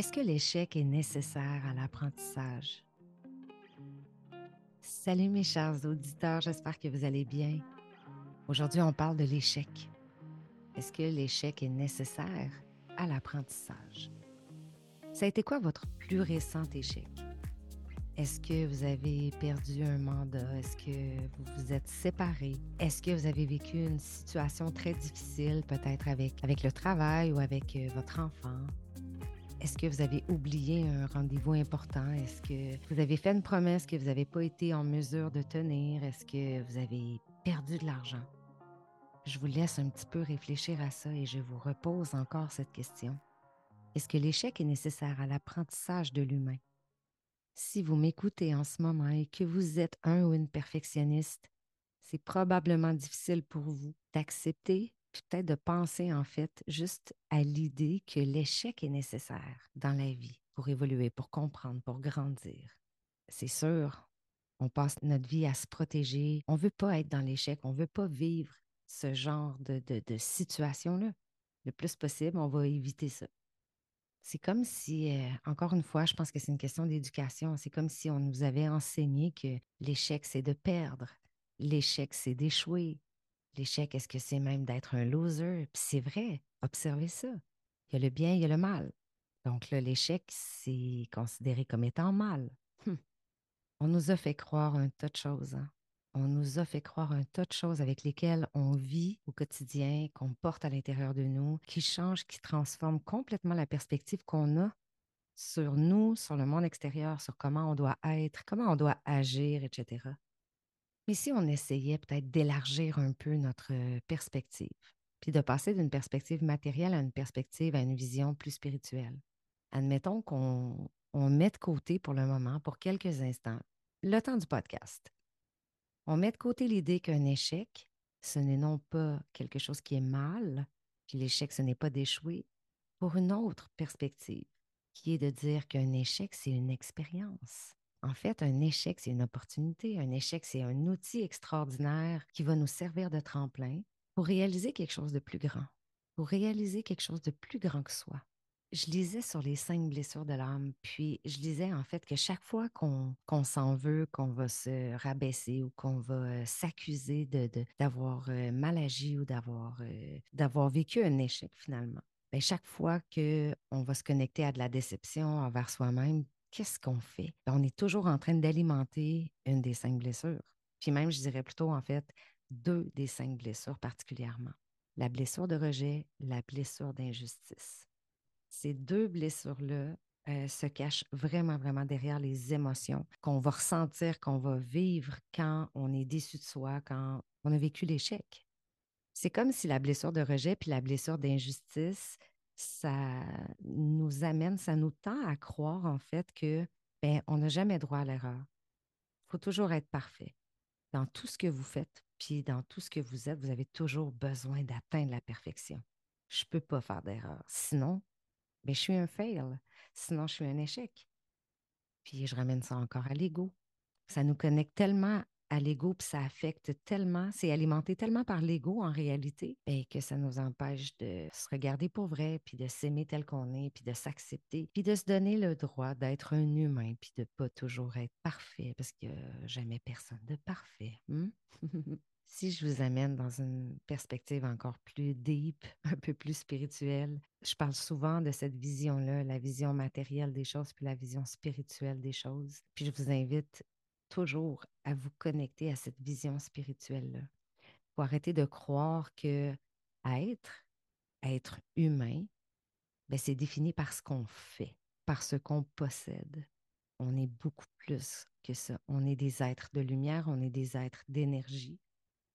Est-ce que l'échec est nécessaire à l'apprentissage? Salut mes chers auditeurs, j'espère que vous allez bien. Aujourd'hui, on parle de l'échec. Est-ce que l'échec est nécessaire à l'apprentissage? Ça a été quoi votre plus récent échec? Est-ce que vous avez perdu un mandat? Est-ce que vous vous êtes séparés? Est-ce que vous avez vécu une situation très difficile, peut-être avec, avec le travail ou avec euh, votre enfant? Est-ce que vous avez oublié un rendez-vous important? Est-ce que vous avez fait une promesse que vous n'avez pas été en mesure de tenir? Est-ce que vous avez perdu de l'argent? Je vous laisse un petit peu réfléchir à ça et je vous repose encore cette question. Est-ce que l'échec est nécessaire à l'apprentissage de l'humain? Si vous m'écoutez en ce moment et que vous êtes un ou une perfectionniste, c'est probablement difficile pour vous d'accepter peut-être de penser en fait juste à l'idée que l'échec est nécessaire dans la vie pour évoluer, pour comprendre, pour grandir. C'est sûr, on passe notre vie à se protéger. On ne veut pas être dans l'échec, on ne veut pas vivre ce genre de, de, situation-là. Le plus possible, on va éviter ça. C'est comme si, euh, encore une fois, je pense que c'est une question d'éducation. C'est comme si on nous avait enseigné que l'échec, c'est de perdre. L'échec, c'est d'échouer. L'échec, est-ce que c'est même d'être un loser? C'est vrai, observez ça. Il y a le bien, il y a le mal. Donc là, l'échec, c'est considéré comme étant mal. Hum. On nous a fait croire un tas de choses. Hein. On nous a fait croire un tas de choses avec lesquelles on vit au quotidien, qu'on porte à l'intérieur de nous, qui changent, qui transforment complètement la perspective qu'on a sur nous, sur le monde extérieur, sur comment on doit être, comment on doit agir, etc. Mais si on essayait peut-être d'élargir un peu notre perspective, puis de passer d'une perspective matérielle à une perspective, à une vision plus spirituelle? Admettons qu'on met de côté pour le moment, pour quelques instants, le temps du podcast. On met de côté l'idée qu'un échec, ce n'est non pas quelque chose qui est mal, puis l'échec, ce n'est pas d'échouer, pour une autre perspective, qui est de dire qu'un échec, c'est une expérience. En fait, un échec, c'est une opportunité. Un échec, c'est un outil extraordinaire qui va nous servir de tremplin pour réaliser quelque chose de plus grand, pour réaliser quelque chose de plus grand que soi. Je lisais sur les cinq blessures de l'âme, puis je disais en fait que chaque fois qu'on s'en veut, qu'on va se rabaisser ou qu'on va s'accuser d'avoir de, euh, mal agi ou euh, d'avoir vécu un échec finalement, Bien, chaque fois qu'on va se connecter à de la déception envers soi-même, qu'est-ce qu'on fait? Ben, on est toujours en train d'alimenter une des cinq blessures. Puis même, je dirais plutôt, en fait, deux des cinq blessures particulièrement. La blessure de rejet, la blessure d'injustice. Ces deux blessures-là euh, se cachent vraiment, vraiment derrière les émotions qu'on va ressentir, qu'on va vivre quand on est déçu de soi, quand on a vécu l'échec. C'est comme si la blessure de rejet puis la blessure d'injustice, ça nous amène, ça nous tend à croire en fait que ben, on n'a jamais droit à l'erreur. Il faut toujours être parfait. Dans tout ce que vous faites, puis dans tout ce que vous êtes, vous avez toujours besoin d'atteindre la perfection. Je ne peux pas faire d'erreur. Sinon, ben, je suis un fail. Sinon, je suis un échec. Puis je ramène ça encore à l'ego. Ça nous connecte tellement à l'ego, puis ça affecte tellement, c'est alimenté tellement par l'ego en réalité, ben, que ça nous empêche de se regarder pour vrai, puis de s'aimer tel qu'on est, puis de s'accepter, puis de se donner le droit d'être un humain, puis de pas toujours être parfait, parce que jamais personne de parfait. Hmm? si je vous amène dans une perspective encore plus deep, un peu plus spirituelle, je parle souvent de cette vision-là, la vision matérielle des choses, puis la vision spirituelle des choses. Puis je vous invite toujours à vous connecter à cette vision spirituelle-là. Il faut arrêter de croire que être, être humain, ben, c'est défini par ce qu'on fait, par ce qu'on possède. On est beaucoup plus que ça. On est des êtres de lumière, on est des êtres d'énergie.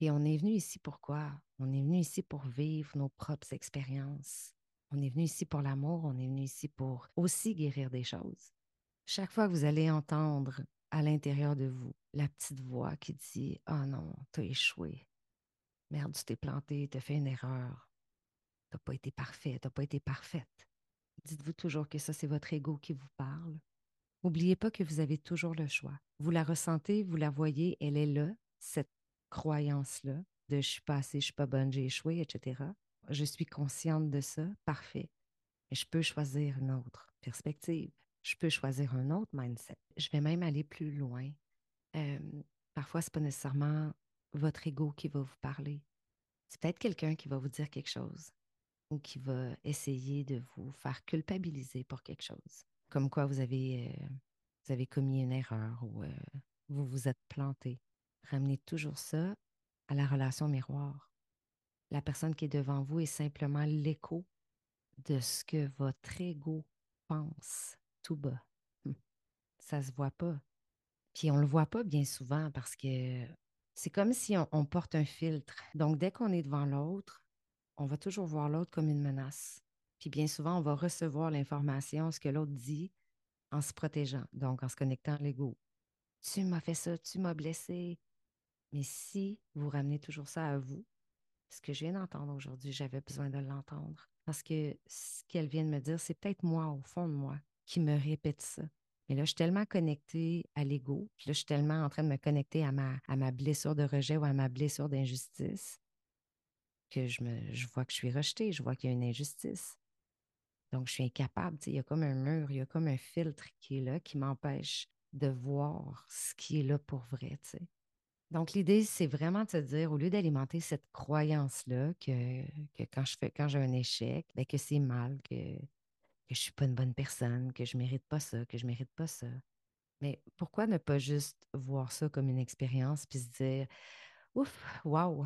Et on est venu ici pourquoi? On est venu ici pour vivre nos propres expériences. On est venu ici pour l'amour, on est venu ici pour aussi guérir des choses. Chaque fois que vous allez entendre à l'intérieur de vous, la petite voix qui dit Ah oh non, t'as échoué. Merde, tu t'es planté, t'as fait une erreur. T'as pas été parfait, t'as pas été parfaite. Dites-vous toujours que ça, c'est votre ego qui vous parle. N'oubliez pas que vous avez toujours le choix. Vous la ressentez, vous la voyez, elle est là, cette croyance-là de je suis pas assez, je suis pas bonne, j'ai échoué, etc. Je suis consciente de ça, parfait. Et je peux choisir une autre perspective. Je peux choisir un autre mindset. Je vais même aller plus loin. Parfois, ce n'est pas nécessairement votre ego qui va vous parler. C'est peut-être quelqu'un qui va vous dire quelque chose ou qui va essayer de vous faire culpabiliser pour quelque chose. Comme quoi vous avez, euh, vous avez commis une erreur ou euh, vous vous êtes planté. Ramenez toujours ça à la relation miroir. La personne qui est devant vous est simplement l'écho de ce que votre ego pense tout bas. Hum. Ça se voit pas. Puis on le voit pas bien souvent parce que c'est comme si on, porte un filtre. Donc, dès qu'on est devant l'autre, on va toujours voir l'autre comme une menace. Puis bien souvent, on va recevoir l'information, ce que l'autre dit, en se protégeant, donc en se connectant à l'ego. Tu m'as fait ça, tu m'as blessé. Mais si vous ramenez toujours ça à vous, ce que je viens d'entendre aujourd'hui, j'avais besoin de l'entendre. Parce que ce qu'elle vient de me dire, c'est peut-être moi, au fond de moi, qui me répète ça. Mais là, je suis tellement connectée à l'ego, puis là, je suis tellement en train de me connecter à ma, à ma blessure de rejet ou à ma blessure d'injustice que je, me, je vois que je suis rejetée, je vois qu'il y a une injustice. Donc, je suis incapable. Il y a comme un mur, il y a comme un filtre qui est là, qui m'empêche de voir ce qui est là pour vrai. Donc, l'idée, c'est vraiment de se dire, au lieu d'alimenter cette croyance-là que, que, quand j'ai un échec, bien, que c'est mal, que, que je ne suis pas une bonne personne, que je ne mérite pas ça, que je ne mérite pas ça. Mais pourquoi ne pas juste voir ça comme une expérience puis se dire Ouf, waouh,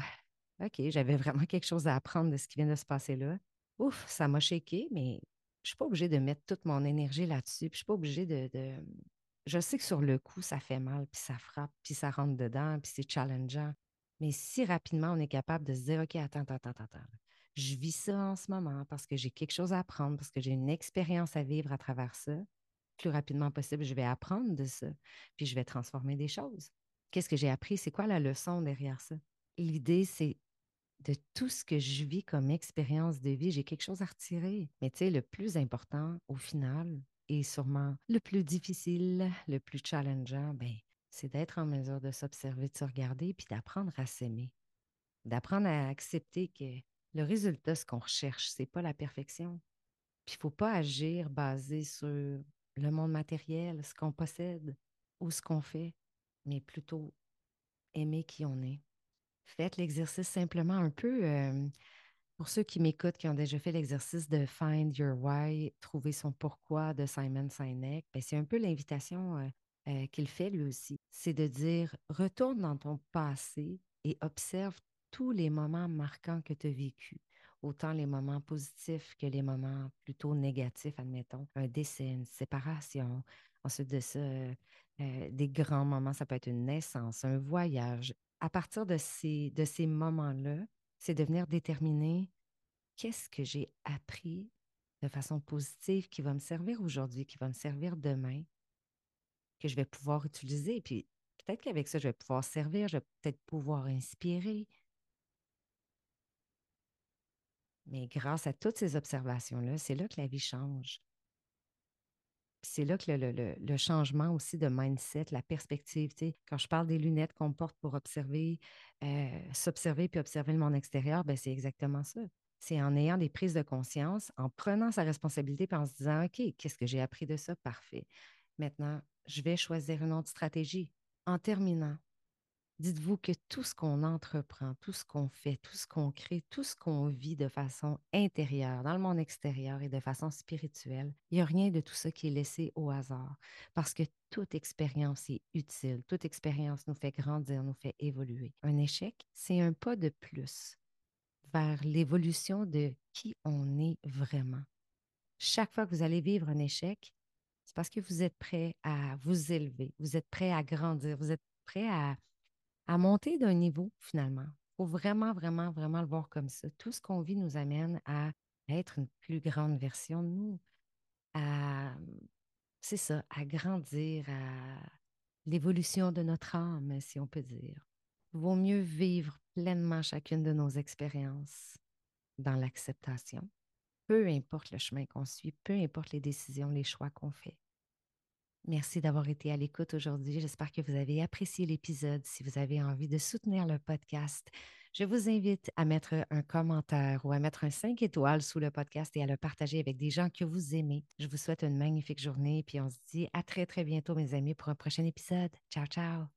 OK, j'avais vraiment quelque chose à apprendre de ce qui vient de se passer là. Ouf, ça m'a shaké, mais je ne suis pas obligée de mettre toute mon énergie là-dessus. Je ne suis pas obligée de, de, Je sais que sur le coup, ça fait mal, puis ça frappe, puis ça rentre dedans, puis c'est challengeant. Mais si rapidement on est capable de se dire OK, attends, attends, attends, attends je vis ça en ce moment parce que j'ai quelque chose à apprendre, parce que j'ai une expérience à vivre à travers ça. plus rapidement possible, je vais apprendre de ça, puis je vais transformer des choses. Qu'est-ce que j'ai appris? C'est quoi la leçon derrière ça? L'idée, c'est de tout ce que je vis comme expérience de vie, j'ai quelque chose à retirer. Mais tu sais, le plus important au final, et sûrement le plus difficile, le plus challengeant, ben, c'est d'être en mesure de s'observer, de se regarder, puis d'apprendre à s'aimer, d'apprendre à accepter que le résultat, ce qu'on recherche, ce n'est pas la perfection. Puis il ne faut pas agir basé sur le monde matériel, ce qu'on possède ou ce qu'on fait, mais plutôt aimer qui on est. Faites l'exercice simplement un peu. Euh, pour ceux qui m'écoutent, qui ont déjà fait l'exercice de Find Your Why, trouver son pourquoi de Simon Sinek, ben, c'est un peu l'invitation euh, euh, qu'il fait lui aussi. C'est de dire retourne dans ton passé et observe tous les moments marquants que tu as vécus, autant les moments positifs que les moments plutôt négatifs, admettons, un décès, une séparation, ensuite de ça, euh, des grands moments, ça peut être une naissance, un voyage. À partir de ces, de ces moments-là, c'est de venir déterminer qu'est-ce que j'ai appris de façon positive qui va me servir aujourd'hui, qui va me servir demain, que je vais pouvoir utiliser? Puis peut-être qu'avec ça, je vais pouvoir servir, je vais peut-être pouvoir inspirer, Mais grâce à toutes ces observations-là, c'est là que la vie change. C'est là que le, changement aussi de mindset, la perspective, quand je parle des lunettes qu'on porte pour observer, euh, s'observer puis observer le monde extérieur, ben c'est exactement ça. C'est en ayant des prises de conscience, en prenant sa responsabilité puis en se disant, OK, qu'est-ce que j'ai appris de ça? Parfait. Maintenant, je vais choisir une autre stratégie. En terminant, Dites-vous que tout ce qu'on entreprend, tout ce qu'on fait, tout ce qu'on crée, tout ce qu'on vit de façon intérieure, dans le monde extérieur et de façon spirituelle, il n'y a rien de tout ça qui est laissé au hasard parce que toute expérience est utile, toute expérience nous fait grandir, nous fait évoluer. Un échec, c'est un pas de plus vers l'évolution de qui on est vraiment. Chaque fois que vous allez vivre un échec, c'est parce que vous êtes prêt à vous élever, vous êtes prêt à grandir, vous êtes prêt à à monter d'un niveau finalement. Il faut vraiment, vraiment, vraiment le voir comme ça. Tout ce qu'on vit nous amène à être une plus grande version de nous, à, c'est ça, à grandir, à l'évolution de notre âme, si on peut dire. Il vaut mieux vivre pleinement chacune de nos expériences dans l'acceptation, peu importe le chemin qu'on suit, peu importe les décisions, les choix qu'on fait. Merci d'avoir été à l'écoute aujourd'hui. J'espère que vous avez apprécié l'épisode. Si vous avez envie de soutenir le podcast, Je vous invite à mettre un commentaire ou à mettre un 5 étoiles sous le podcast et à le partager avec des gens que vous aimez. Je vous souhaite une magnifique journée et puis on se dit à très très bientôt mes amis pour un prochain épisode. Ciao ciao.